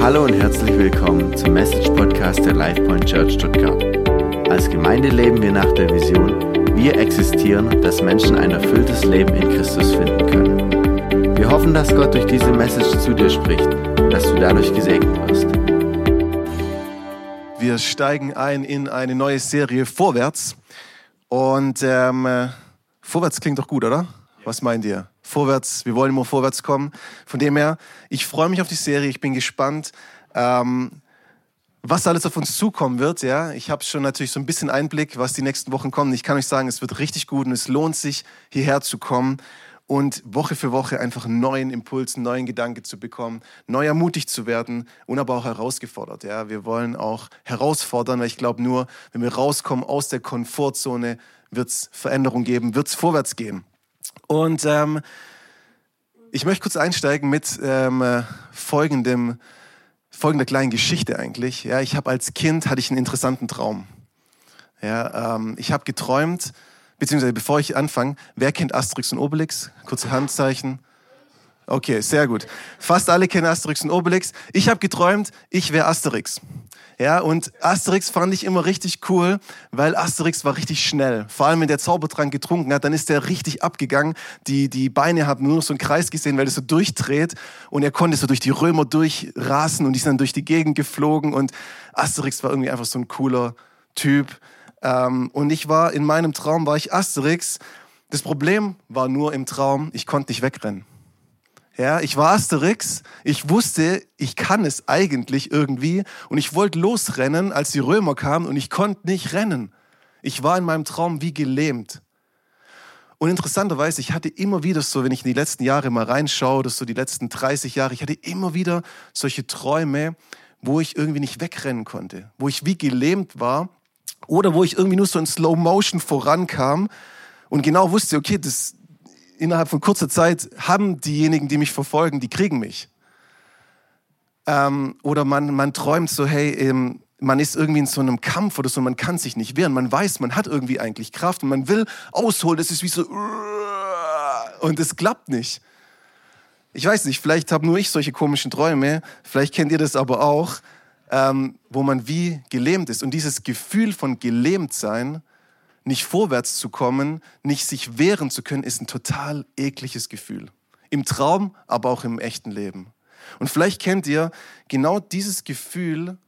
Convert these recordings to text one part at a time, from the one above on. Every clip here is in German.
Hallo und herzlich willkommen zum Message Podcast der LifePoint Church Stuttgart. Als Gemeinde leben wir nach der Vision, wir existieren, dass Menschen ein erfülltes Leben in Christus finden können. Wir hoffen, dass Gott durch diese Message zu dir spricht und dass du dadurch gesegnet wirst. Wir steigen ein in eine neue Serie Vorwärts. Und ähm, äh, vorwärts klingt doch gut, oder? Was meint ihr? Vorwärts, wir wollen immer vorwärts kommen. Von dem her, ich freue mich auf die Serie, ich bin gespannt, ähm, was alles auf uns zukommen wird. Ja? Ich habe schon natürlich so ein bisschen Einblick, was die nächsten Wochen kommen. Ich kann euch sagen, es wird richtig gut und es lohnt sich, hierher zu kommen und Woche für Woche einfach einen neuen Impuls, einen neuen Gedanke zu bekommen, neu ermutigt zu werden und aber auch herausgefordert. Ja? Wir wollen auch herausfordern, weil ich glaube, nur wenn wir rauskommen aus der Komfortzone, wird es Veränderung geben, wird es vorwärts gehen. Und ähm, ich möchte kurz einsteigen mit ähm, äh, folgendem, folgender kleinen Geschichte eigentlich. Ja, ich habe als Kind hatte ich einen interessanten Traum. Ja, ähm, ich habe geträumt, beziehungsweise bevor ich anfange, wer kennt Asterix und Obelix? Kurze Handzeichen. Okay, sehr gut. Fast alle kennen Asterix und Obelix. Ich habe geträumt, ich wäre Asterix. Ja, und Asterix fand ich immer richtig cool, weil Asterix war richtig schnell. Vor allem, wenn der Zaubertrank getrunken hat, dann ist der richtig abgegangen. Die, die Beine haben nur noch so einen Kreis gesehen, weil er so durchdreht. Und er konnte so durch die Römer durchrasen und die sind dann durch die Gegend geflogen. Und Asterix war irgendwie einfach so ein cooler Typ. Ähm, und ich war, in meinem Traum war ich Asterix. Das Problem war nur im Traum, ich konnte nicht wegrennen. Ja, ich war Asterix. Ich wusste, ich kann es eigentlich irgendwie. Und ich wollte losrennen, als die Römer kamen und ich konnte nicht rennen. Ich war in meinem Traum wie gelähmt. Und interessanterweise, ich hatte immer wieder so, wenn ich in die letzten Jahre mal reinschaue, das so die letzten 30 Jahre, ich hatte immer wieder solche Träume, wo ich irgendwie nicht wegrennen konnte, wo ich wie gelähmt war oder wo ich irgendwie nur so in Slow Motion vorankam und genau wusste, okay, das, innerhalb von kurzer Zeit haben diejenigen, die mich verfolgen, die kriegen mich. Ähm, oder man, man träumt so, hey, ähm, man ist irgendwie in so einem Kampf oder so, man kann sich nicht wehren. Man weiß, man hat irgendwie eigentlich Kraft und man will ausholen. Das ist wie so, und es klappt nicht. Ich weiß nicht, vielleicht habe nur ich solche komischen Träume, vielleicht kennt ihr das aber auch, ähm, wo man wie gelähmt ist. Und dieses Gefühl von gelähmt sein, nicht vorwärts zu kommen, nicht sich wehren zu können, ist ein total ekliges Gefühl. Im Traum, aber auch im echten Leben. Und vielleicht kennt ihr genau dieses Gefühl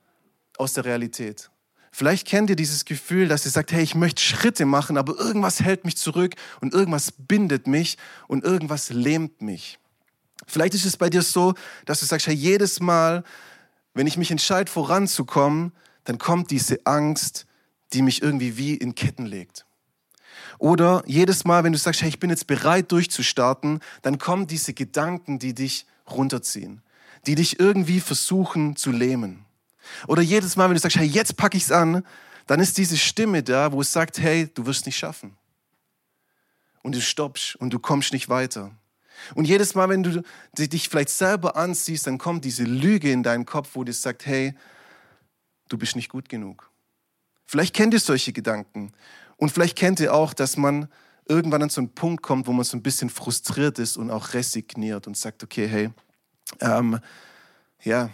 aus der Realität. Vielleicht kennt ihr dieses Gefühl, dass ihr sagt, hey, ich möchte Schritte machen, aber irgendwas hält mich zurück und irgendwas bindet mich und irgendwas lähmt mich. Vielleicht ist es bei dir so, dass du sagst, hey, jedes Mal, wenn ich mich entscheide, voranzukommen, dann kommt diese Angst, die mich irgendwie wie in Ketten legt. Oder jedes Mal, wenn du sagst, hey, ich bin jetzt bereit durchzustarten, dann kommen diese Gedanken, die dich runterziehen, die dich irgendwie versuchen zu lähmen. Oder jedes Mal, wenn du sagst, hey, jetzt packe ich es an, dann ist diese Stimme da, wo es sagt, hey, du wirst nicht schaffen. Und du stoppst und du kommst nicht weiter. Und jedes Mal, wenn du dich vielleicht selber ansiehst, dann kommt diese Lüge in deinen Kopf, wo dir sagt, hey, du bist nicht gut genug. Vielleicht kennt ihr solche Gedanken. Und vielleicht kennt ihr auch, dass man irgendwann an so einen Punkt kommt, wo man so ein bisschen frustriert ist und auch resigniert und sagt, okay, hey, ähm, ja,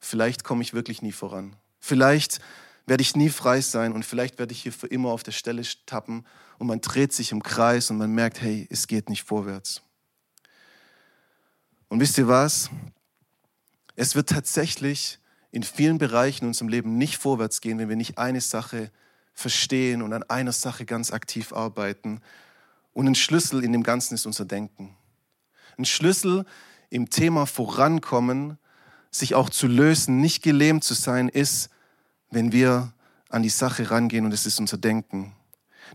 vielleicht komme ich wirklich nie voran. Vielleicht werde ich nie frei sein und vielleicht werde ich hier für immer auf der Stelle tappen und man dreht sich im Kreis und man merkt, hey, es geht nicht vorwärts. Und wisst ihr was? Es wird tatsächlich in vielen Bereichen in unserem Leben nicht vorwärts gehen, wenn wir nicht eine Sache verstehen und an einer Sache ganz aktiv arbeiten. Und ein Schlüssel in dem Ganzen ist unser Denken. Ein Schlüssel im Thema vorankommen, sich auch zu lösen, nicht gelähmt zu sein, ist, wenn wir an die Sache rangehen und es ist unser Denken.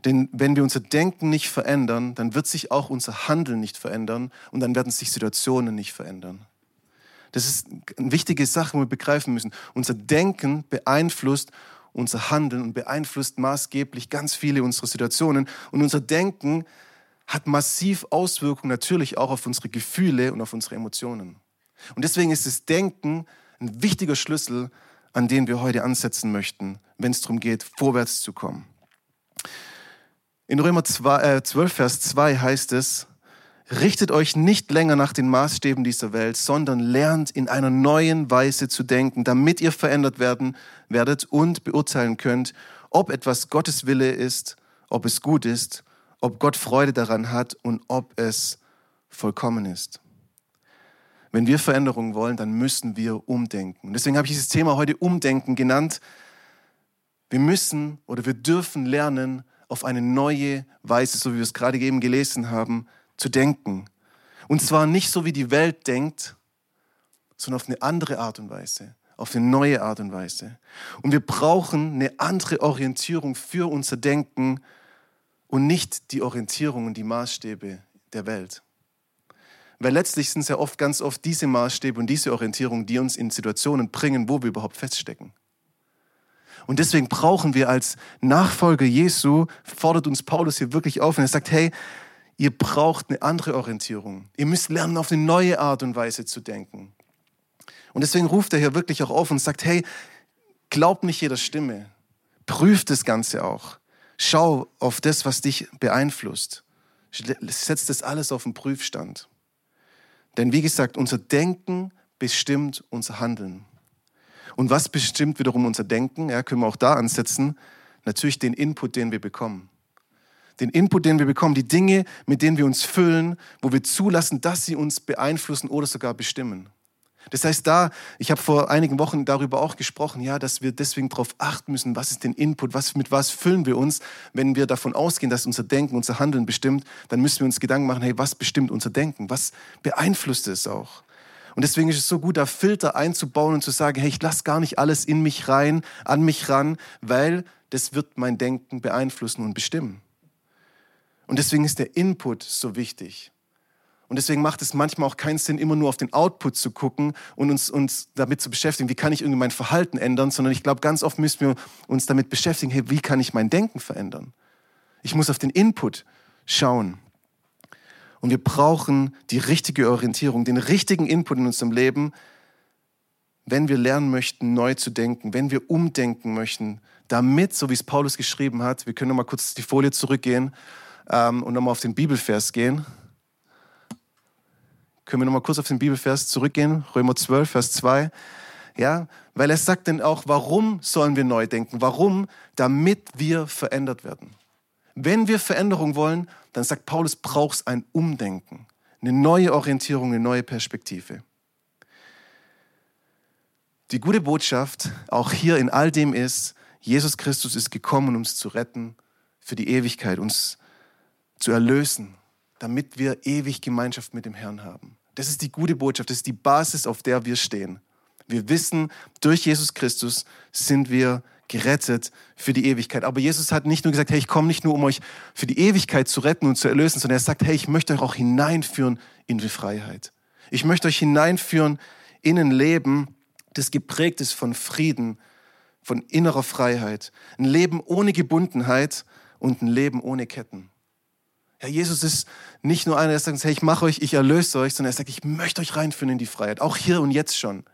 Denn wenn wir unser Denken nicht verändern, dann wird sich auch unser Handeln nicht verändern und dann werden sich Situationen nicht verändern. Das ist eine wichtige Sache, die wir begreifen müssen. Unser Denken beeinflusst unser Handeln und beeinflusst maßgeblich ganz viele unserer Situationen. Und unser Denken hat massiv Auswirkungen natürlich auch auf unsere Gefühle und auf unsere Emotionen. Und deswegen ist das Denken ein wichtiger Schlüssel, an den wir heute ansetzen möchten, wenn es darum geht, vorwärts zu kommen. In Römer 2, äh, 12, Vers 2 heißt es, Richtet euch nicht länger nach den Maßstäben dieser Welt, sondern lernt in einer neuen Weise zu denken, damit ihr verändert werden werdet und beurteilen könnt, ob etwas Gottes Wille ist, ob es gut ist, ob Gott Freude daran hat und ob es vollkommen ist. Wenn wir Veränderungen wollen, dann müssen wir umdenken. Deswegen habe ich dieses Thema heute Umdenken genannt. Wir müssen oder wir dürfen lernen, auf eine neue Weise, so wie wir es gerade eben gelesen haben, zu denken. Und zwar nicht so, wie die Welt denkt, sondern auf eine andere Art und Weise, auf eine neue Art und Weise. Und wir brauchen eine andere Orientierung für unser Denken und nicht die Orientierung und die Maßstäbe der Welt. Weil letztlich sind es ja oft, ganz oft diese Maßstäbe und diese Orientierung, die uns in Situationen bringen, wo wir überhaupt feststecken. Und deswegen brauchen wir als Nachfolger Jesu, fordert uns Paulus hier wirklich auf und er sagt, hey, Ihr braucht eine andere Orientierung. Ihr müsst lernen, auf eine neue Art und Weise zu denken. Und deswegen ruft er hier wirklich auch auf und sagt, hey, glaub nicht jeder Stimme. Prüf das Ganze auch. Schau auf das, was dich beeinflusst. Setz das alles auf den Prüfstand. Denn wie gesagt, unser Denken bestimmt unser Handeln. Und was bestimmt wiederum unser Denken? Ja, können wir auch da ansetzen. Natürlich den Input, den wir bekommen den Input, den wir bekommen, die Dinge, mit denen wir uns füllen, wo wir zulassen, dass sie uns beeinflussen oder sogar bestimmen. Das heißt, da, ich habe vor einigen Wochen darüber auch gesprochen, ja, dass wir deswegen darauf achten müssen, was ist den Input, was, mit was füllen wir uns. Wenn wir davon ausgehen, dass unser Denken, unser Handeln bestimmt, dann müssen wir uns Gedanken machen, hey, was bestimmt unser Denken? Was beeinflusst es auch? Und deswegen ist es so gut, da Filter einzubauen und zu sagen, hey, ich lasse gar nicht alles in mich rein, an mich ran, weil das wird mein Denken beeinflussen und bestimmen. Und deswegen ist der Input so wichtig. Und deswegen macht es manchmal auch keinen Sinn, immer nur auf den Output zu gucken und uns, uns damit zu beschäftigen, wie kann ich irgendwie mein Verhalten ändern, sondern ich glaube, ganz oft müssen wir uns damit beschäftigen, hey, wie kann ich mein Denken verändern? Ich muss auf den Input schauen. Und wir brauchen die richtige Orientierung, den richtigen Input in unserem Leben, wenn wir lernen möchten, neu zu denken, wenn wir umdenken möchten, damit, so wie es Paulus geschrieben hat, wir können noch mal kurz die Folie zurückgehen, ähm, und nochmal auf den Bibelvers gehen. Können wir nochmal kurz auf den Bibelvers zurückgehen? Römer 12, Vers 2. Ja, weil er sagt dann auch, warum sollen wir neu denken? Warum? Damit wir verändert werden. Wenn wir Veränderung wollen, dann sagt Paulus, brauchst ein Umdenken, eine neue Orientierung, eine neue Perspektive. Die gute Botschaft auch hier in all dem ist, Jesus Christus ist gekommen, um uns zu retten für die Ewigkeit, uns zu erlösen, damit wir ewig Gemeinschaft mit dem Herrn haben. Das ist die gute Botschaft, das ist die Basis, auf der wir stehen. Wir wissen, durch Jesus Christus sind wir gerettet für die Ewigkeit. Aber Jesus hat nicht nur gesagt, hey, ich komme nicht nur, um euch für die Ewigkeit zu retten und zu erlösen, sondern er sagt, hey, ich möchte euch auch hineinführen in die Freiheit. Ich möchte euch hineinführen in ein Leben, das geprägt ist von Frieden, von innerer Freiheit. Ein Leben ohne Gebundenheit und ein Leben ohne Ketten. Ja, Jesus ist nicht nur einer, der sagt, hey, ich mache euch, ich erlöse euch, sondern er sagt, ich möchte euch reinführen in die Freiheit. Auch hier und jetzt schon.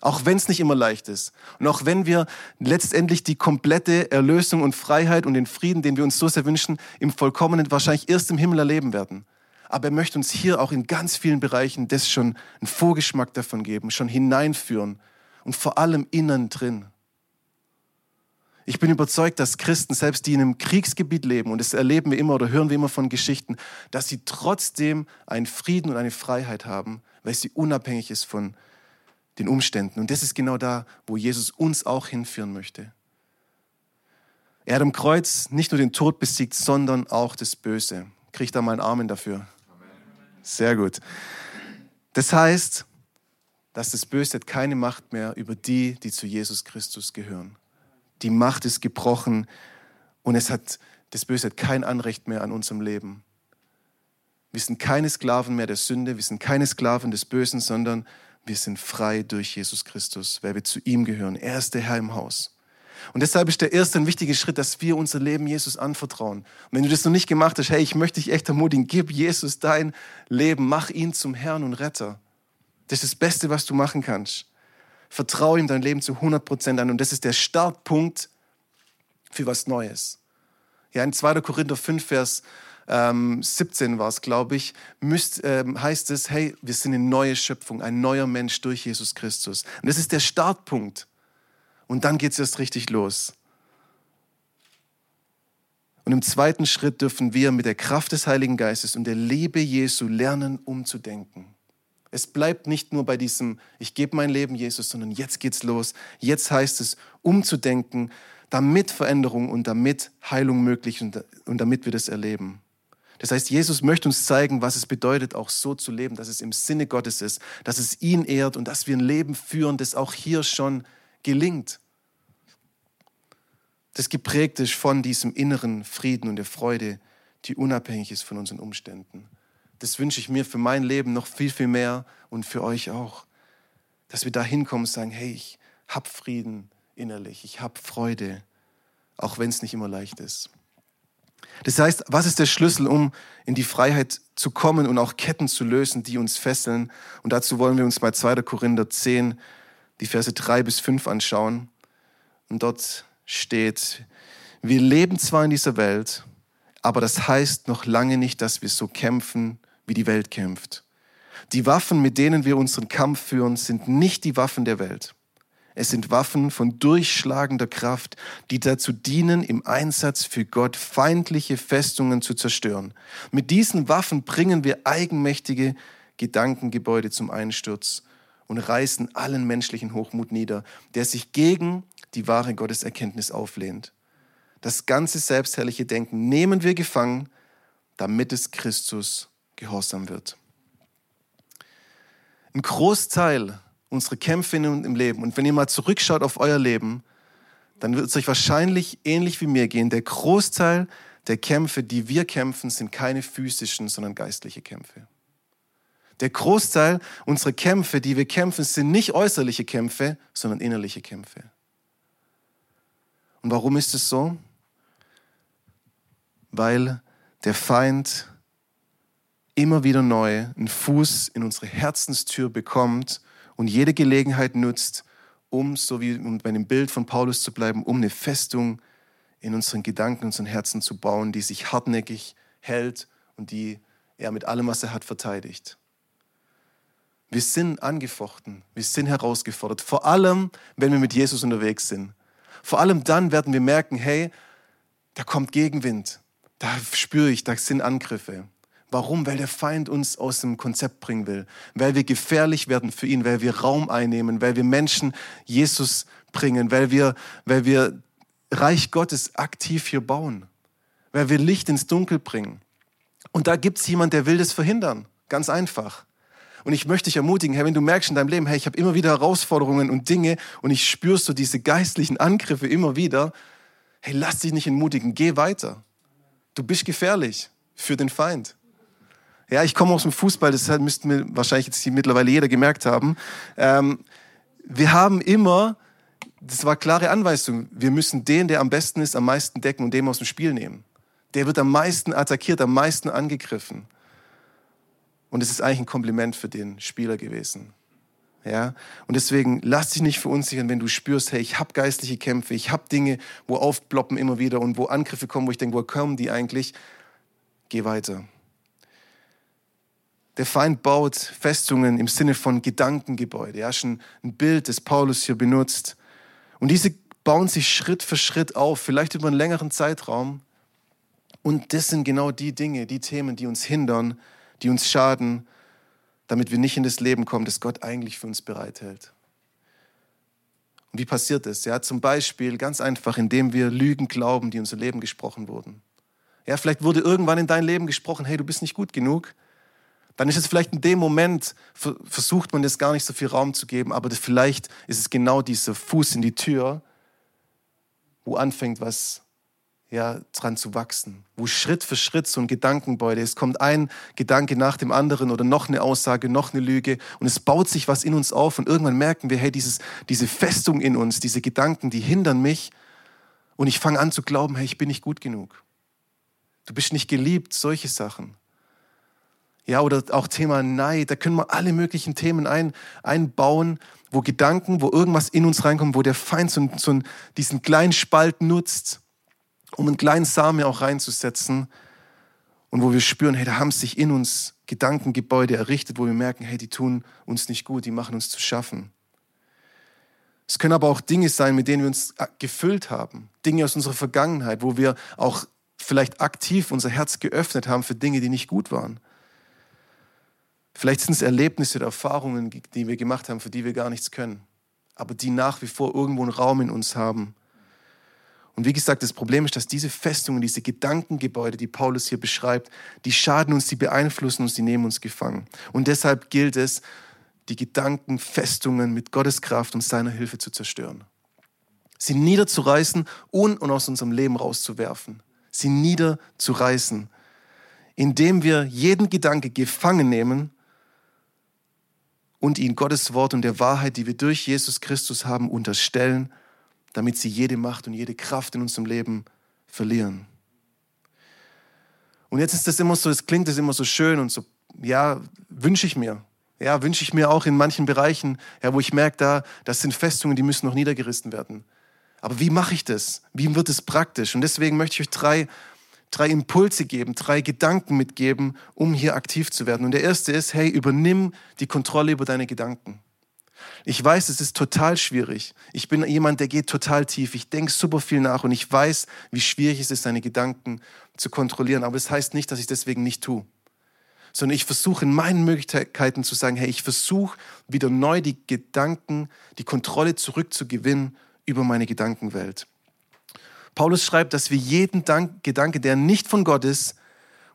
Auch wenn es nicht immer leicht ist. Und auch wenn wir letztendlich die komplette Erlösung und Freiheit und den Frieden, den wir uns so sehr wünschen, im Vollkommenen wahrscheinlich erst im Himmel erleben werden. Aber er möchte uns hier auch in ganz vielen Bereichen das schon einen Vorgeschmack davon geben, schon hineinführen. Und vor allem innen drin. Ich bin überzeugt, dass Christen, selbst die in einem Kriegsgebiet leben, und das erleben wir immer oder hören wir immer von Geschichten, dass sie trotzdem einen Frieden und eine Freiheit haben, weil sie unabhängig ist von den Umständen. Und das ist genau da, wo Jesus uns auch hinführen möchte. Er hat am Kreuz nicht nur den Tod besiegt, sondern auch das Böse. Kriegt da mal einen Amen dafür? Sehr gut. Das heißt, dass das Böse hat keine Macht mehr über die, die zu Jesus Christus gehören die Macht ist gebrochen und es hat, das Böse hat kein Anrecht mehr an unserem Leben. Wir sind keine Sklaven mehr der Sünde, wir sind keine Sklaven des Bösen, sondern wir sind frei durch Jesus Christus, weil wir zu ihm gehören. Er ist der Herr im Haus. Und deshalb ist der erste und wichtige Schritt, dass wir unser Leben Jesus anvertrauen. Und wenn du das noch nicht gemacht hast, hey, ich möchte dich echt ermutigen, gib Jesus dein Leben, mach ihn zum Herrn und Retter. Das ist das Beste, was du machen kannst. Vertraue ihm dein Leben zu 100% an und das ist der Startpunkt für was Neues. Ja, in 2. Korinther 5, Vers ähm, 17 war es, glaube ich, müsst, ähm, heißt es, hey, wir sind eine neue Schöpfung, ein neuer Mensch durch Jesus Christus. Und das ist der Startpunkt. Und dann geht es erst richtig los. Und im zweiten Schritt dürfen wir mit der Kraft des Heiligen Geistes und der Liebe Jesu lernen, umzudenken. Es bleibt nicht nur bei diesem, ich gebe mein Leben Jesus, sondern jetzt geht's los. Jetzt heißt es, umzudenken, damit Veränderung und damit Heilung möglich und, und damit wir das erleben. Das heißt, Jesus möchte uns zeigen, was es bedeutet, auch so zu leben, dass es im Sinne Gottes ist, dass es ihn ehrt und dass wir ein Leben führen, das auch hier schon gelingt das geprägt ist von diesem inneren Frieden und der Freude, die unabhängig ist von unseren Umständen. Das wünsche ich mir für mein Leben noch viel, viel mehr und für euch auch. Dass wir da hinkommen und sagen, hey, ich habe Frieden innerlich, ich habe Freude, auch wenn es nicht immer leicht ist. Das heißt, was ist der Schlüssel, um in die Freiheit zu kommen und auch Ketten zu lösen, die uns fesseln? Und dazu wollen wir uns mal 2. Korinther 10, die Verse 3 bis 5 anschauen. Und dort steht, wir leben zwar in dieser Welt, aber das heißt noch lange nicht, dass wir so kämpfen, wie die Welt kämpft. Die Waffen, mit denen wir unseren Kampf führen, sind nicht die Waffen der Welt. Es sind Waffen von durchschlagender Kraft, die dazu dienen, im Einsatz für Gott feindliche Festungen zu zerstören. Mit diesen Waffen bringen wir eigenmächtige Gedankengebäude zum Einsturz und reißen allen menschlichen Hochmut nieder, der sich gegen die wahre Gotteserkenntnis auflehnt. Das ganze selbstherrliche Denken nehmen wir gefangen, damit es Christus gehorsam wird. Ein Großteil unserer Kämpfe im Leben, und wenn ihr mal zurückschaut auf euer Leben, dann wird es euch wahrscheinlich ähnlich wie mir gehen. Der Großteil der Kämpfe, die wir kämpfen, sind keine physischen, sondern geistliche Kämpfe. Der Großteil unserer Kämpfe, die wir kämpfen, sind nicht äußerliche Kämpfe, sondern innerliche Kämpfe. Und warum ist es so? Weil der Feind immer wieder neu einen Fuß in unsere Herzenstür bekommt und jede Gelegenheit nutzt, um, so wie bei dem Bild von Paulus zu bleiben, um eine Festung in unseren Gedanken, unseren Herzen zu bauen, die sich hartnäckig hält und die er mit allem, was er hat, verteidigt. Wir sind angefochten, wir sind herausgefordert, vor allem, wenn wir mit Jesus unterwegs sind. Vor allem dann werden wir merken, hey, da kommt Gegenwind, da spüre ich, da sind Angriffe. Warum? Weil der Feind uns aus dem Konzept bringen will, weil wir gefährlich werden für ihn, weil wir Raum einnehmen, weil wir Menschen Jesus bringen, weil wir, weil wir Reich Gottes aktiv hier bauen, weil wir Licht ins Dunkel bringen. Und da gibt es jemand, der will das verhindern. Ganz einfach. Und ich möchte dich ermutigen, hey, wenn du merkst in deinem Leben, hey, ich habe immer wieder Herausforderungen und Dinge und ich spürst so diese geistlichen Angriffe immer wieder, hey, lass dich nicht entmutigen, geh weiter. Du bist gefährlich für den Feind. Ja, ich komme aus dem Fußball, das müsste mir wahrscheinlich jetzt mittlerweile jeder gemerkt haben. Ähm, wir haben immer, das war klare Anweisung, wir müssen den, der am besten ist, am meisten decken und dem aus dem Spiel nehmen. Der wird am meisten attackiert, am meisten angegriffen. Und es ist eigentlich ein Kompliment für den Spieler gewesen. Ja? Und deswegen lass dich nicht verunsichern, wenn du spürst, hey, ich habe geistliche Kämpfe, ich habe Dinge, wo aufploppen immer wieder und wo Angriffe kommen, wo ich denke, wo kommen die eigentlich? Geh weiter. Der Feind baut Festungen im Sinne von Gedankengebäude. Ja, schon ein Bild, das Paulus hier benutzt. Und diese bauen sich Schritt für Schritt auf, vielleicht über einen längeren Zeitraum. Und das sind genau die Dinge, die Themen, die uns hindern, die uns schaden, damit wir nicht in das Leben kommen, das Gott eigentlich für uns bereithält. Und wie passiert das? Ja, zum Beispiel ganz einfach, indem wir Lügen glauben, die in unser Leben gesprochen wurden. Ja, vielleicht wurde irgendwann in dein Leben gesprochen, hey, du bist nicht gut genug. Dann ist es vielleicht in dem Moment, versucht man das gar nicht so viel Raum zu geben, aber vielleicht ist es genau dieser Fuß in die Tür, wo anfängt, was ja, dran zu wachsen, wo Schritt für Schritt so ein Gedankenbeutel ist. Es kommt ein Gedanke nach dem anderen oder noch eine Aussage, noch eine Lüge und es baut sich was in uns auf und irgendwann merken wir, hey, dieses, diese Festung in uns, diese Gedanken, die hindern mich und ich fange an zu glauben, hey, ich bin nicht gut genug. Du bist nicht geliebt, solche Sachen. Ja, oder auch Thema Neid, da können wir alle möglichen Themen ein, einbauen, wo Gedanken, wo irgendwas in uns reinkommt, wo der Feind so, so diesen kleinen Spalt nutzt um einen kleinen Samen auch reinzusetzen. und wo wir spüren, hey, da haben sich in uns Gedankengebäude errichtet, wo wir merken, hey, die tun uns nicht gut, die machen uns zu schaffen. Es können aber auch Dinge sein, mit denen wir uns gefüllt haben. Dinge aus unserer Vergangenheit, wo wir auch vielleicht aktiv unser Herz geöffnet haben für Dinge, die nicht gut waren. Vielleicht sind es Erlebnisse oder Erfahrungen, die wir gemacht haben, für die wir gar nichts können, aber die nach wie vor irgendwo einen Raum in uns haben. Und wie gesagt, das Problem ist, dass diese Festungen, diese Gedankengebäude, die Paulus hier beschreibt, die schaden uns, die beeinflussen uns, die nehmen uns gefangen. Und deshalb gilt es, die Gedankenfestungen mit Gottes Kraft und seiner Hilfe zu zerstören. Sie niederzureißen und, und aus unserem Leben rauszuwerfen. Sie niederzureißen, indem wir jeden Gedanke gefangen nehmen und ihn Gottes Wort und der Wahrheit, die wir durch Jesus Christus haben, unterstellen, damit sie jede Macht und jede Kraft in unserem Leben verlieren. Und jetzt ist das immer so, es klingt das immer so schön und so, ja, wünsche ich mir. Ja, wünsche ich mir auch in manchen Bereichen, ja, wo ich merke, da, das sind Festungen, die müssen noch niedergerissen werden. Aber wie mache ich das? Wie wird es praktisch? Und deswegen möchte ich euch drei drei Impulse geben, drei Gedanken mitgeben, um hier aktiv zu werden. Und der erste ist, hey, übernimm die Kontrolle über deine Gedanken. Ich weiß, es ist total schwierig. Ich bin jemand, der geht total tief. Ich denke super viel nach und ich weiß, wie schwierig es ist, seine Gedanken zu kontrollieren. Aber es das heißt nicht, dass ich deswegen nicht tue. Sondern ich versuche in meinen Möglichkeiten zu sagen, hey, ich versuche wieder neu die Gedanken, die Kontrolle zurückzugewinnen über meine Gedankenwelt. Paulus schreibt, dass wir jeden Dank, Gedanke, der nicht von Gott ist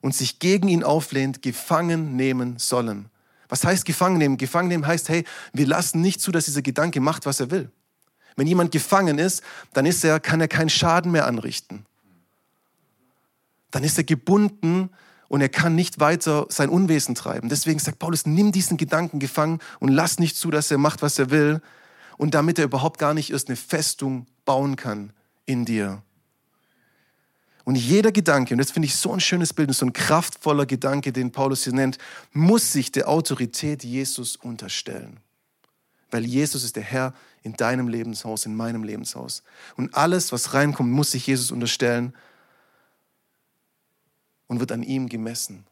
und sich gegen ihn auflehnt, gefangen nehmen sollen. Was heißt gefangen nehmen? Gefangen nehmen heißt, hey, wir lassen nicht zu, dass dieser Gedanke macht, was er will. Wenn jemand gefangen ist, dann ist er, kann er keinen Schaden mehr anrichten. Dann ist er gebunden und er kann nicht weiter sein Unwesen treiben. Deswegen sagt Paulus, nimm diesen Gedanken gefangen und lass nicht zu, dass er macht, was er will. Und damit er überhaupt gar nicht erst eine Festung bauen kann in dir. Und jeder Gedanke, und das finde ich so ein schönes Bild, so ein kraftvoller Gedanke, den Paulus hier nennt, muss sich der Autorität Jesus unterstellen. Weil Jesus ist der Herr in deinem Lebenshaus, in meinem Lebenshaus. Und alles, was reinkommt, muss sich Jesus unterstellen und wird an ihm gemessen.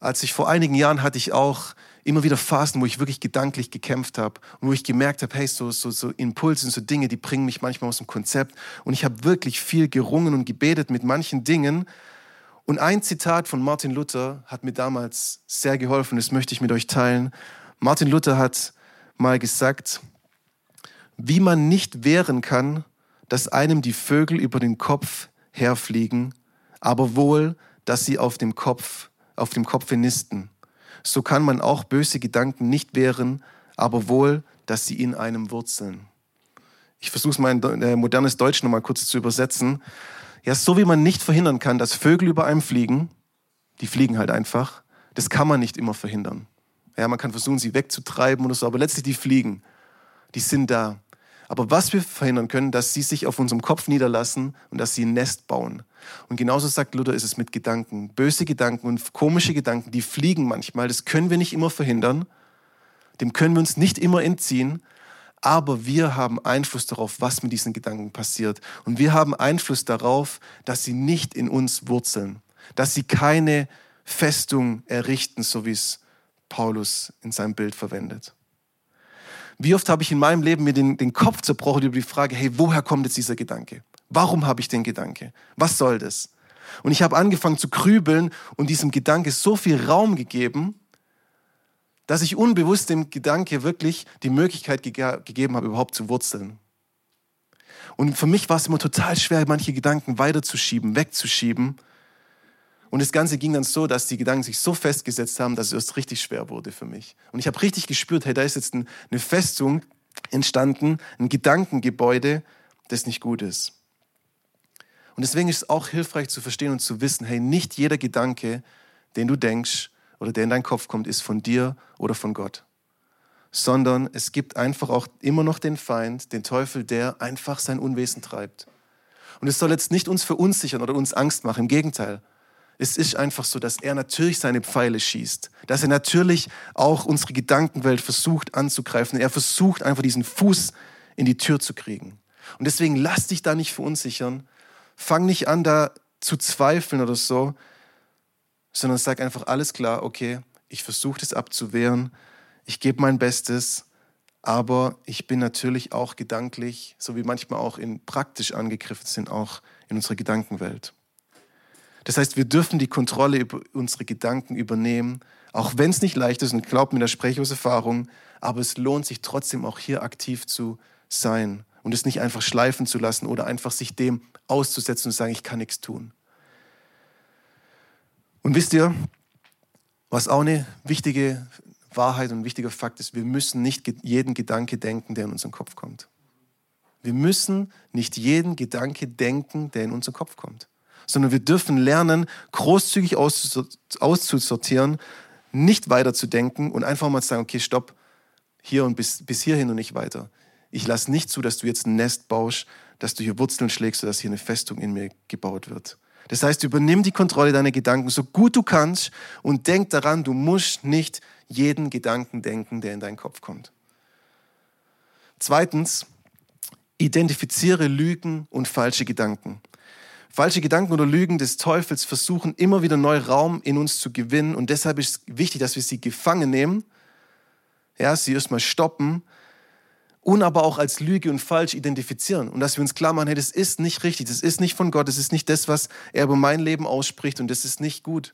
Als ich vor einigen Jahren hatte ich auch immer wieder Phasen, wo ich wirklich gedanklich gekämpft habe und wo ich gemerkt habe, hey, so, so, so Impulse so Dinge, die bringen mich manchmal aus dem Konzept. Und ich habe wirklich viel gerungen und gebetet mit manchen Dingen. Und ein Zitat von Martin Luther hat mir damals sehr geholfen, das möchte ich mit euch teilen. Martin Luther hat mal gesagt, wie man nicht wehren kann, dass einem die Vögel über den Kopf herfliegen, aber wohl, dass sie auf dem Kopf, auf dem Kopfe nisten so kann man auch böse Gedanken nicht wehren, aber wohl, dass sie in einem wurzeln. Ich versuche es mal in äh, modernes Deutsch nochmal kurz zu übersetzen. Ja, so wie man nicht verhindern kann, dass Vögel über einem fliegen, die fliegen halt einfach, das kann man nicht immer verhindern. Ja, man kann versuchen, sie wegzutreiben oder so, aber letztlich die fliegen, die sind da. Aber was wir verhindern können, dass sie sich auf unserem Kopf niederlassen und dass sie ein Nest bauen. Und genauso sagt Luther, ist es mit Gedanken. Böse Gedanken und komische Gedanken, die fliegen manchmal. Das können wir nicht immer verhindern. Dem können wir uns nicht immer entziehen. Aber wir haben Einfluss darauf, was mit diesen Gedanken passiert. Und wir haben Einfluss darauf, dass sie nicht in uns wurzeln. Dass sie keine Festung errichten, so wie es Paulus in seinem Bild verwendet. Wie oft habe ich in meinem Leben mir den, den Kopf zerbrochen über die Frage, hey, woher kommt jetzt dieser Gedanke? Warum habe ich den Gedanke? Was soll das? Und ich habe angefangen zu grübeln und diesem Gedanke so viel Raum gegeben, dass ich unbewusst dem Gedanke wirklich die Möglichkeit ge gegeben habe, überhaupt zu wurzeln. Und für mich war es immer total schwer, manche Gedanken weiterzuschieben, wegzuschieben und das Ganze ging dann so, dass die Gedanken sich so festgesetzt haben, dass es erst richtig schwer wurde für mich. Und ich habe richtig gespürt, hey, da ist jetzt eine Festung entstanden, ein Gedankengebäude, das nicht gut ist. Und deswegen ist es auch hilfreich zu verstehen und zu wissen, hey, nicht jeder Gedanke, den du denkst oder der in deinen Kopf kommt, ist von dir oder von Gott. Sondern es gibt einfach auch immer noch den Feind, den Teufel, der einfach sein Unwesen treibt. Und es soll jetzt nicht uns verunsichern oder uns Angst machen, im Gegenteil. Es ist einfach so, dass er natürlich seine Pfeile schießt, dass er natürlich auch unsere Gedankenwelt versucht anzugreifen. Er versucht einfach diesen Fuß in die Tür zu kriegen. Und deswegen lass dich da nicht verunsichern. fang nicht an, da zu zweifeln oder so, sondern sag einfach alles klar, okay, ich versuche das abzuwehren, ich gebe mein Bestes, aber ich bin natürlich auch gedanklich, so wie manchmal auch in praktisch angegriffen sind, auch in unserer Gedankenwelt. Das heißt, wir dürfen die Kontrolle über unsere Gedanken übernehmen, auch wenn es nicht leicht ist und glaubt mir, da spreche aus Erfahrung, aber es lohnt sich trotzdem auch hier aktiv zu sein und es nicht einfach schleifen zu lassen oder einfach sich dem auszusetzen und sagen, ich kann nichts tun. Und wisst ihr, was auch eine wichtige Wahrheit und ein wichtiger Fakt ist, wir müssen nicht jeden Gedanke denken, der in unseren Kopf kommt. Wir müssen nicht jeden Gedanke denken, der in unseren Kopf kommt, sondern wir dürfen lernen, großzügig auszusortieren, nicht weiterzudenken und einfach mal zu sagen, okay, stopp, hier und bis, bis hierhin und nicht weiter. Ich lasse nicht zu, dass du jetzt ein Nest baust, dass du hier Wurzeln schlägst, sodass hier eine Festung in mir gebaut wird. Das heißt, übernimm die Kontrolle deiner Gedanken so gut du kannst und denk daran, du musst nicht jeden Gedanken denken, der in deinen Kopf kommt. Zweitens, identifiziere Lügen und falsche Gedanken. Falsche Gedanken oder Lügen des Teufels versuchen immer wieder neu Raum in uns zu gewinnen und deshalb ist es wichtig, dass wir sie gefangen nehmen, ja, sie erstmal stoppen und aber auch als Lüge und falsch identifizieren und dass wir uns klar machen, hey, das ist nicht richtig, das ist nicht von Gott, das ist nicht das, was er über mein Leben ausspricht und das ist nicht gut.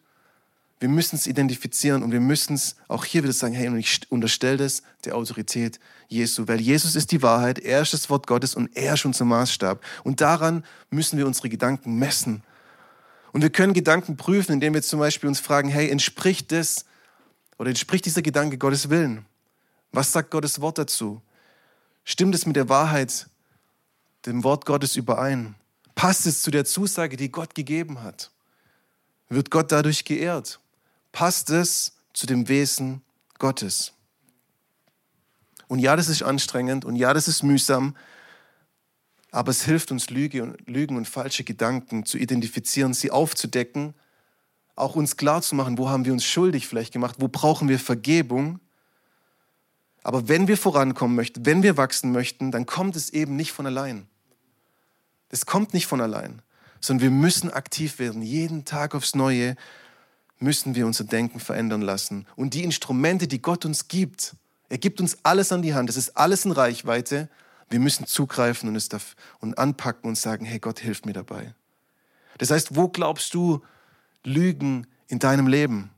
Wir müssen es identifizieren und wir müssen es auch hier wieder sagen, hey, und ich unterstelle das der Autorität Jesu, weil Jesus ist die Wahrheit, er ist das Wort Gottes und er ist unser Maßstab. Und daran müssen wir unsere Gedanken messen. Und wir können Gedanken prüfen, indem wir zum Beispiel uns fragen, hey, entspricht das oder entspricht dieser Gedanke Gottes Willen? Was sagt Gottes Wort dazu? Stimmt es mit der Wahrheit, dem Wort Gottes überein? Passt es zu der Zusage, die Gott gegeben hat? Wird Gott dadurch geehrt? Passt es zu dem Wesen Gottes? Und ja, das ist anstrengend und ja, das ist mühsam, aber es hilft uns, Lüge und, Lügen und falsche Gedanken zu identifizieren, sie aufzudecken, auch uns klarzumachen, wo haben wir uns schuldig vielleicht gemacht, wo brauchen wir Vergebung aber wenn wir vorankommen möchten, wenn wir wachsen möchten, dann kommt es eben nicht von allein. Es kommt nicht von allein, sondern wir müssen aktiv werden. Jeden Tag aufs Neue müssen wir unser Denken verändern lassen. Und die Instrumente, die Gott uns gibt, er gibt uns alles an die Hand. Es ist alles in Reichweite. Wir müssen zugreifen und es darf, und anpacken und sagen, hey, Gott hilft mir dabei. Das heißt, wo glaubst du Lügen in deinem Leben?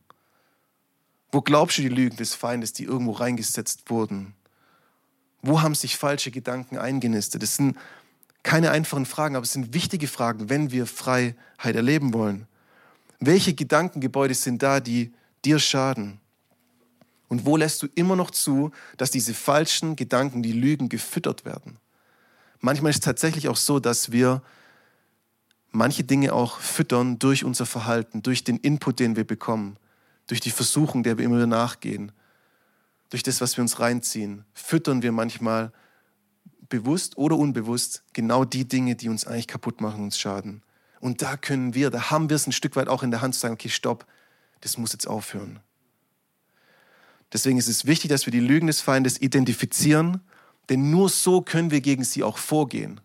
Wo glaubst du die Lügen des Feindes, die irgendwo reingesetzt wurden? Wo haben sich falsche Gedanken eingenistet? Das sind keine einfachen Fragen, aber es sind wichtige Fragen, wenn wir Freiheit erleben wollen. Welche Gedankengebäude sind da, die dir schaden? Und wo lässt du immer noch zu, dass diese falschen Gedanken, die Lügen gefüttert werden? Manchmal ist es tatsächlich auch so, dass wir manche Dinge auch füttern durch unser Verhalten, durch den Input, den wir bekommen durch die Versuchung, der wir immer wieder nachgehen, durch das, was wir uns reinziehen, füttern wir manchmal bewusst oder unbewusst genau die Dinge, die uns eigentlich kaputt machen, uns schaden. Und da können wir, da haben wir es ein Stück weit auch in der Hand zu sagen, okay, stopp, das muss jetzt aufhören. Deswegen ist es wichtig, dass wir die Lügen des Feindes identifizieren, denn nur so können wir gegen sie auch vorgehen.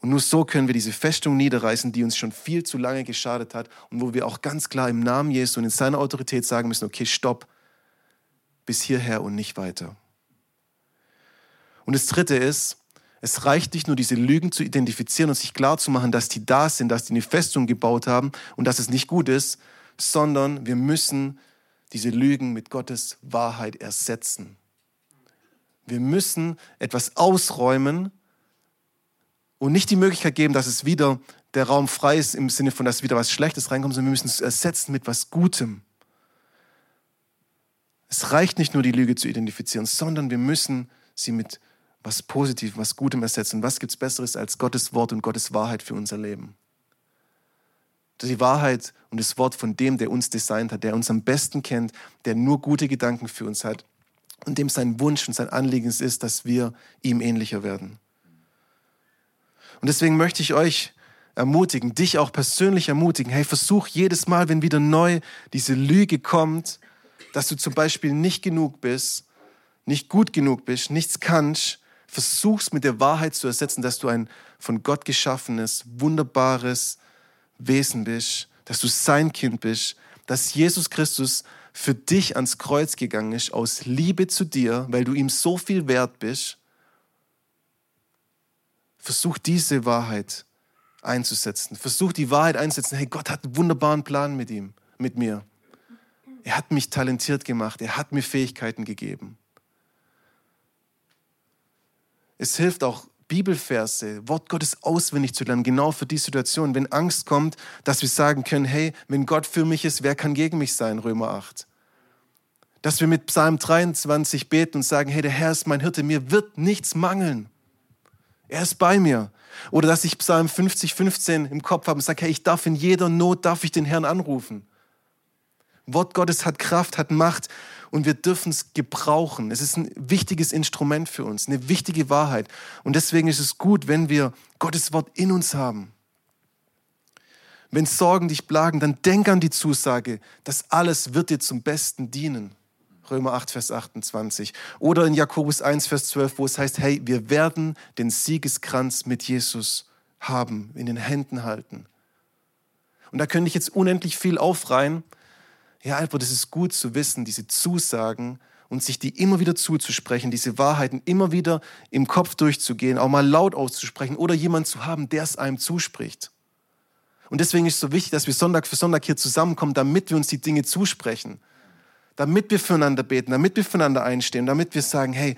Und nur so können wir diese Festung niederreißen, die uns schon viel zu lange geschadet hat und wo wir auch ganz klar im Namen Jesu und in seiner Autorität sagen müssen, okay, stopp, bis hierher und nicht weiter. Und das Dritte ist, es reicht nicht nur, diese Lügen zu identifizieren und sich klar zu machen, dass die da sind, dass die eine Festung gebaut haben und dass es nicht gut ist, sondern wir müssen diese Lügen mit Gottes Wahrheit ersetzen. Wir müssen etwas ausräumen, und nicht die Möglichkeit geben, dass es wieder der Raum frei ist im Sinne von, dass wieder was Schlechtes reinkommt, sondern wir müssen es ersetzen mit was Gutem. Es reicht nicht nur, die Lüge zu identifizieren, sondern wir müssen sie mit was Positivem, was Gutem ersetzen. Was gibt es Besseres als Gottes Wort und Gottes Wahrheit für unser Leben? Die Wahrheit und das Wort von dem, der uns designt hat, der uns am besten kennt, der nur gute Gedanken für uns hat und dem sein Wunsch und sein Anliegen ist, dass wir ihm ähnlicher werden. Und deswegen möchte ich euch ermutigen, dich auch persönlich ermutigen. Hey, versuch jedes Mal, wenn wieder neu diese Lüge kommt, dass du zum Beispiel nicht genug bist, nicht gut genug bist, nichts kannst, versuchst mit der Wahrheit zu ersetzen, dass du ein von Gott geschaffenes, wunderbares Wesen bist, dass du sein Kind bist, dass Jesus Christus für dich ans Kreuz gegangen ist, aus Liebe zu dir, weil du ihm so viel wert bist, versuch diese Wahrheit einzusetzen. Versuch die Wahrheit einzusetzen. Hey, Gott hat einen wunderbaren Plan mit ihm, mit mir. Er hat mich talentiert gemacht. Er hat mir Fähigkeiten gegeben. Es hilft auch, Bibelverse, Wort Gottes auswendig zu lernen, genau für die Situation. Wenn Angst kommt, dass wir sagen können, hey, wenn Gott für mich ist, wer kann gegen mich sein? Römer 8. Dass wir mit Psalm 23 beten und sagen, hey, der Herr ist mein Hirte, mir wird nichts mangeln. Er ist bei mir. Oder dass ich Psalm 50, 15 im Kopf habe und sage, hey, ich darf in jeder Not, darf ich den Herrn anrufen. Wort Gottes hat Kraft, hat Macht und wir dürfen es gebrauchen. Es ist ein wichtiges Instrument für uns, eine wichtige Wahrheit. Und deswegen ist es gut, wenn wir Gottes Wort in uns haben. Wenn Sorgen dich plagen, dann denk an die Zusage, dass alles wird dir zum Besten dienen. Römer 8, Vers 28. Oder in Jakobus 1, Vers 12, wo es heißt, hey, wir werden den Siegeskranz mit Jesus haben, in den Händen halten. Und da könnte ich jetzt unendlich viel aufreihen. Ja, einfach, das ist gut zu wissen, diese Zusagen und sich die immer wieder zuzusprechen, diese Wahrheiten immer wieder im Kopf durchzugehen, auch mal laut auszusprechen oder jemand zu haben, der es einem zuspricht. Und deswegen ist es so wichtig, dass wir Sonntag für Sonntag hier zusammenkommen, damit wir uns die Dinge zusprechen damit wir füreinander beten, damit wir füreinander einstehen, damit wir sagen, hey,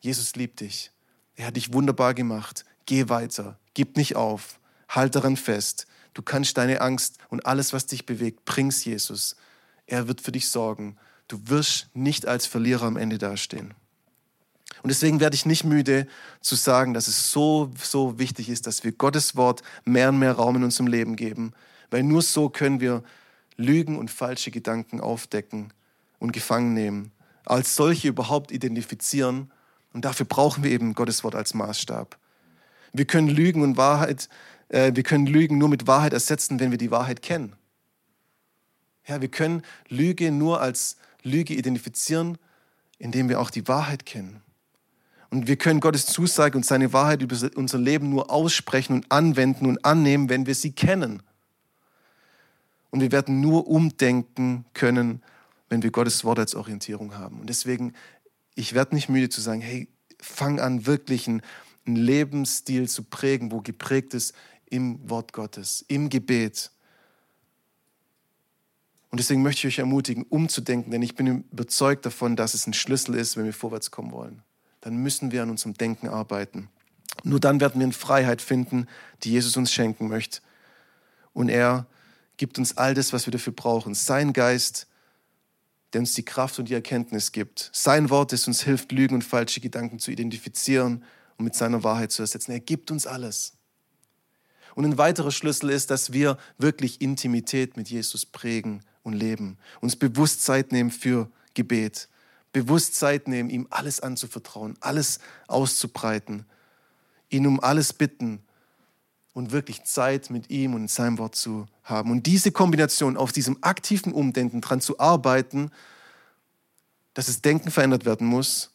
Jesus liebt dich. Er hat dich wunderbar gemacht. Geh weiter. Gib nicht auf. Halt daran fest. Du kannst deine Angst und alles, was dich bewegt, bring's Jesus. Er wird für dich sorgen. Du wirst nicht als Verlierer am Ende dastehen. Und deswegen werde ich nicht müde zu sagen, dass es so, so wichtig ist, dass wir Gottes Wort mehr und mehr Raum in unserem Leben geben. Weil nur so können wir Lügen und falsche Gedanken aufdecken und gefangen nehmen, als solche überhaupt identifizieren. Und dafür brauchen wir eben Gottes Wort als Maßstab. Wir können Lügen und Wahrheit, wir können Lügen nur mit Wahrheit ersetzen, wenn wir die Wahrheit kennen. Ja, wir können Lüge nur als Lüge identifizieren, indem wir auch die Wahrheit kennen. Und wir können Gottes Zusage und seine Wahrheit über unser Leben nur aussprechen und anwenden und annehmen, wenn wir sie kennen. Und wir werden nur umdenken können, wenn wir Gottes Wort als Orientierung haben. Und deswegen, ich werde nicht müde zu sagen, hey, fang an, wirklich einen, einen Lebensstil zu prägen, wo geprägt ist im Wort Gottes, im Gebet. Und deswegen möchte ich euch ermutigen, umzudenken, denn ich bin überzeugt davon, dass es ein Schlüssel ist, wenn wir vorwärts kommen wollen. Dann müssen wir an unserem Denken arbeiten. Nur dann werden wir eine Freiheit finden, die Jesus uns schenken möchte. Und er gibt uns all das, was wir dafür brauchen. Sein Geist, der uns die Kraft und die Erkenntnis gibt. Sein Wort, das uns hilft, Lügen und falsche Gedanken zu identifizieren und mit seiner Wahrheit zu ersetzen. Er gibt uns alles. Und ein weiterer Schlüssel ist, dass wir wirklich Intimität mit Jesus prägen und leben. Uns bewusst Zeit nehmen für Gebet. Bewusst Zeit nehmen, ihm alles anzuvertrauen, alles auszubreiten. Ihn um alles bitten und wirklich Zeit mit ihm und seinem Wort zu haben. Und diese Kombination auf diesem aktiven Umdenken, daran zu arbeiten, dass das Denken verändert werden muss,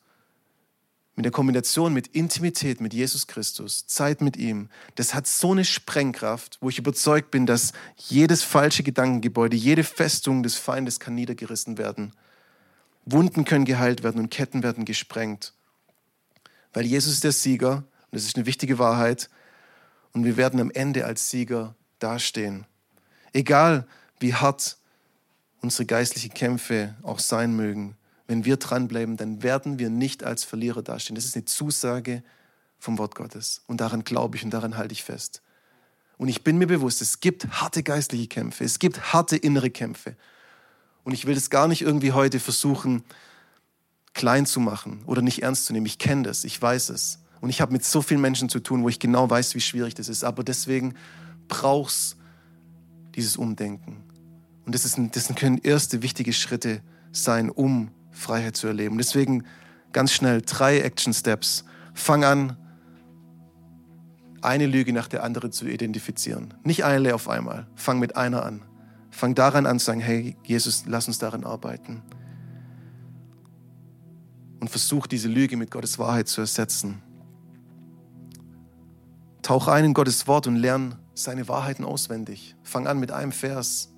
mit der Kombination mit Intimität mit Jesus Christus, Zeit mit ihm, das hat so eine Sprengkraft, wo ich überzeugt bin, dass jedes falsche Gedankengebäude, jede Festung des Feindes kann niedergerissen werden. Wunden können geheilt werden und Ketten werden gesprengt. Weil Jesus ist der Sieger, und das ist eine wichtige Wahrheit, und wir werden am Ende als Sieger dastehen. Egal wie hart unsere geistlichen Kämpfe auch sein mögen, wenn wir dranbleiben, dann werden wir nicht als Verlierer dastehen. Das ist eine Zusage vom Wort Gottes. Und daran glaube ich und daran halte ich fest. Und ich bin mir bewusst, es gibt harte geistliche Kämpfe, es gibt harte innere Kämpfe. Und ich will das gar nicht irgendwie heute versuchen, klein zu machen oder nicht ernst zu nehmen. Ich kenne das, ich weiß es. Und ich habe mit so vielen Menschen zu tun, wo ich genau weiß, wie schwierig das ist. Aber deswegen brauchst dieses Umdenken. Und das, ist das können erste wichtige Schritte sein, um Freiheit zu erleben. Deswegen ganz schnell drei Action Steps. Fang an, eine Lüge nach der anderen zu identifizieren. Nicht alle auf einmal. Fang mit einer an. Fang daran an zu sagen, hey Jesus, lass uns daran arbeiten. und versuch diese Lüge mit Gottes Wahrheit zu ersetzen. Tauch ein in Gottes Wort und lern seine Wahrheiten auswendig. Fang an mit einem Vers,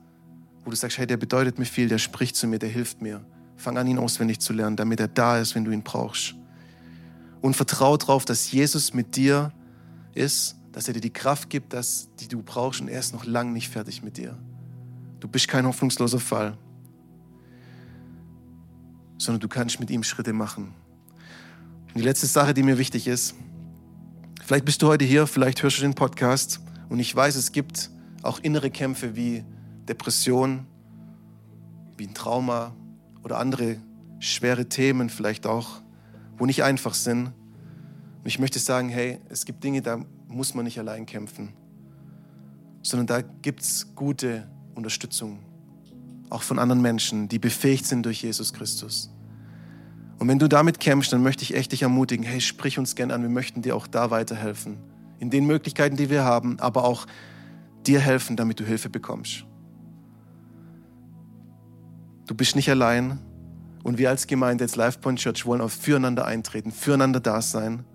wo du sagst, hey, der bedeutet mir viel, der spricht zu mir, der hilft mir. Fang an, ihn auswendig zu lernen, damit er da ist, wenn du ihn brauchst. Und vertraue darauf, dass Jesus mit dir ist, dass er dir die Kraft gibt, dass, die du brauchst und er ist noch lange nicht fertig mit dir. Du bist kein hoffnungsloser Fall, sondern du kannst mit ihm Schritte machen. Und die letzte Sache, die mir wichtig ist, vielleicht bist du heute hier, vielleicht hörst du den Podcast und ich weiß, es gibt auch innere Kämpfe wie Depression, wie ein Trauma oder andere schwere Themen vielleicht auch, wo nicht einfach sind. Und ich möchte sagen, hey, es gibt Dinge, da muss man nicht allein kämpfen, sondern da gibt es gute Unterstützung, auch von anderen Menschen, die befähigt sind durch Jesus Christus. Und wenn du damit kämpfst, dann möchte ich echt dich ermutigen, hey, sprich uns gern an, wir möchten dir auch da weiterhelfen. In den Möglichkeiten, die wir haben, aber auch dir helfen, damit du Hilfe bekommst. Du bist nicht allein. Und wir als Gemeinde, als Life Point Church, wollen auch füreinander eintreten, füreinander da sein.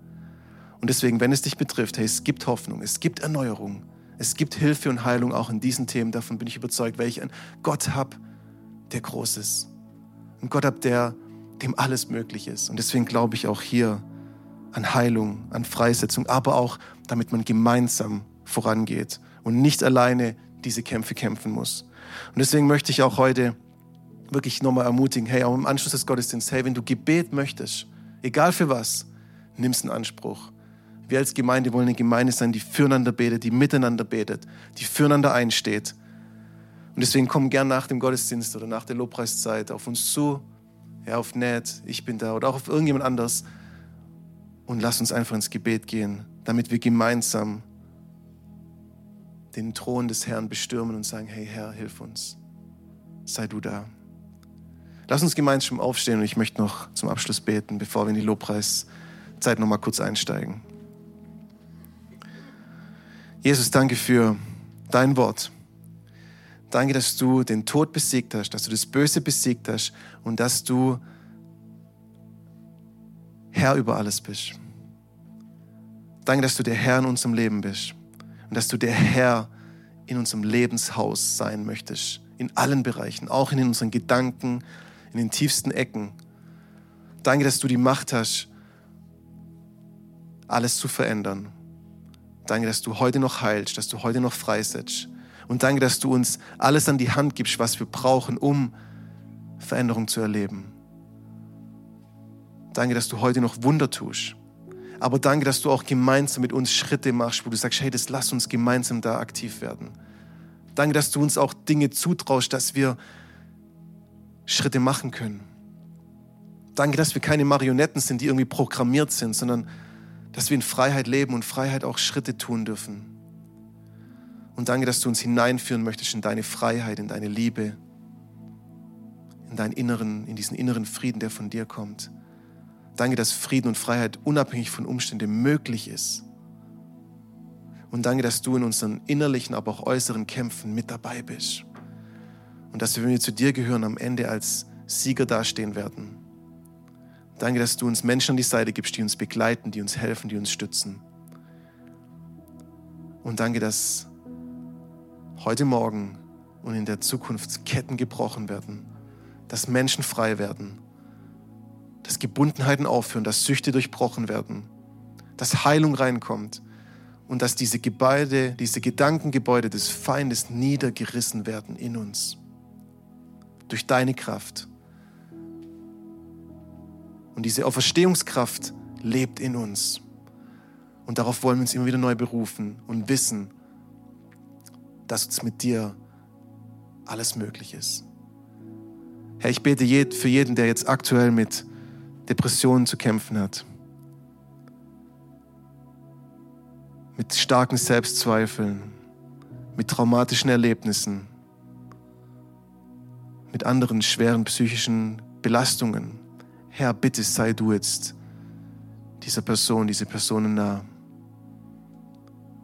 Und deswegen, wenn es dich betrifft, hey, es gibt Hoffnung, es gibt Erneuerung, es gibt Hilfe und Heilung auch in diesen Themen. Davon bin ich überzeugt, weil ich einen Gott habe, der groß ist. Einen Gott habe, der, dem alles möglich ist. Und deswegen glaube ich auch hier an Heilung, an Freisetzung, aber auch, damit man gemeinsam vorangeht und nicht alleine diese Kämpfe kämpfen muss. Und deswegen möchte ich auch heute wirklich nochmal ermutigen, hey, auch im Anschluss des Gottesdienstes, hey, wenn du Gebet möchtest, egal für was, nimm es in Anspruch. Wir als Gemeinde wollen eine Gemeinde sein, die füreinander betet, die miteinander betet, die füreinander einsteht. Und deswegen komm gern nach dem Gottesdienst oder nach der Lobpreiszeit auf uns zu, ja, auf Ned, ich bin da oder auch auf irgendjemand anders und lass uns einfach ins Gebet gehen, damit wir gemeinsam den Thron des Herrn bestürmen und sagen, hey Herr, hilf uns. Sei du da. Lass uns gemeinsam aufstehen und ich möchte noch zum Abschluss beten, bevor wir in die Lobpreiszeit noch mal kurz einsteigen. Jesus, danke für dein Wort. Danke, dass du den Tod besiegt hast, dass du das Böse besiegt hast und dass du Herr über alles bist. Danke, dass du der Herr in unserem Leben bist und dass du der Herr in unserem Lebenshaus sein möchtest. In allen Bereichen, auch in unseren Gedanken, in den tiefsten Ecken. Danke, dass du die Macht hast, alles zu verändern. Danke, dass du heute noch heilst, dass du heute noch freisetzt. Und danke, dass du uns alles an die Hand gibst, was wir brauchen, um Veränderung zu erleben. Danke, dass du heute noch Wunder tust. Aber danke, dass du auch gemeinsam mit uns Schritte machst, wo du sagst, hey, das lass uns gemeinsam da aktiv werden. Danke, dass du uns auch Dinge zutraust, dass wir Schritte machen können. Danke, dass wir keine Marionetten sind, die irgendwie programmiert sind, sondern dass wir in Freiheit leben und Freiheit auch Schritte tun dürfen. Und danke, dass du uns hineinführen möchtest in deine Freiheit, in deine Liebe, in deinen inneren, in diesen inneren Frieden, der von dir kommt. Danke, dass Frieden und Freiheit unabhängig von Umständen möglich ist. Und danke, dass du in unseren innerlichen, aber auch äußeren Kämpfen mit dabei bist. Und dass wir, wenn wir zu dir gehören, am Ende als Sieger dastehen werden. Danke, dass du uns Menschen an die Seite gibst, die uns begleiten, die uns helfen, die uns stützen. Und danke, dass heute Morgen und in der Zukunft Ketten gebrochen werden, dass Menschen frei werden, dass Gebundenheiten aufhören, dass Süchte durchbrochen werden, dass Heilung reinkommt und dass diese Gebäude, diese Gedankengebäude des Feindes niedergerissen werden in uns durch deine Kraft. Und diese Auferstehungskraft lebt in uns. Und darauf wollen wir uns immer wieder neu berufen und wissen, dass uns mit dir alles möglich ist. Herr, ich bete für jeden, der jetzt aktuell mit Depressionen zu kämpfen hat, mit starken Selbstzweifeln, mit traumatischen Erlebnissen, mit anderen schweren psychischen Belastungen. Herr, bitte sei du jetzt dieser Person, diese Personen nah.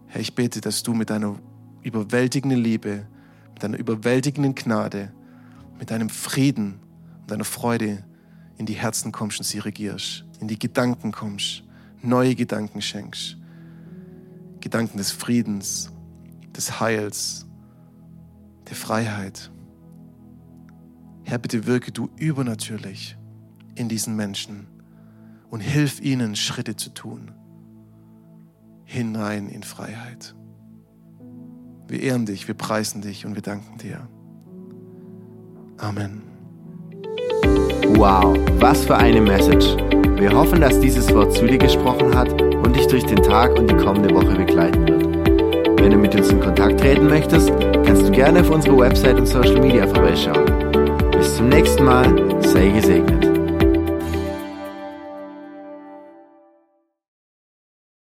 Herr, ich bete, dass du mit deiner überwältigenden Liebe, mit deiner überwältigenden Gnade, mit deinem Frieden und deiner Freude in die Herzen kommst und sie regierst, in die Gedanken kommst, neue Gedanken schenkst. Gedanken des Friedens, des Heils, der Freiheit. Herr, bitte wirke du übernatürlich in diesen Menschen und hilf ihnen, Schritte zu tun, hinein in Freiheit. Wir ehren dich, wir preisen dich und wir danken dir. Amen. Wow, was für eine Message. Wir hoffen, dass dieses Wort zu dir gesprochen hat und dich durch den Tag und die kommende Woche begleiten wird. Wenn du mit uns in Kontakt treten möchtest, kannst du gerne auf unsere Website und Social Media vorbeischauen. Bis zum nächsten Mal, sei gesegnet.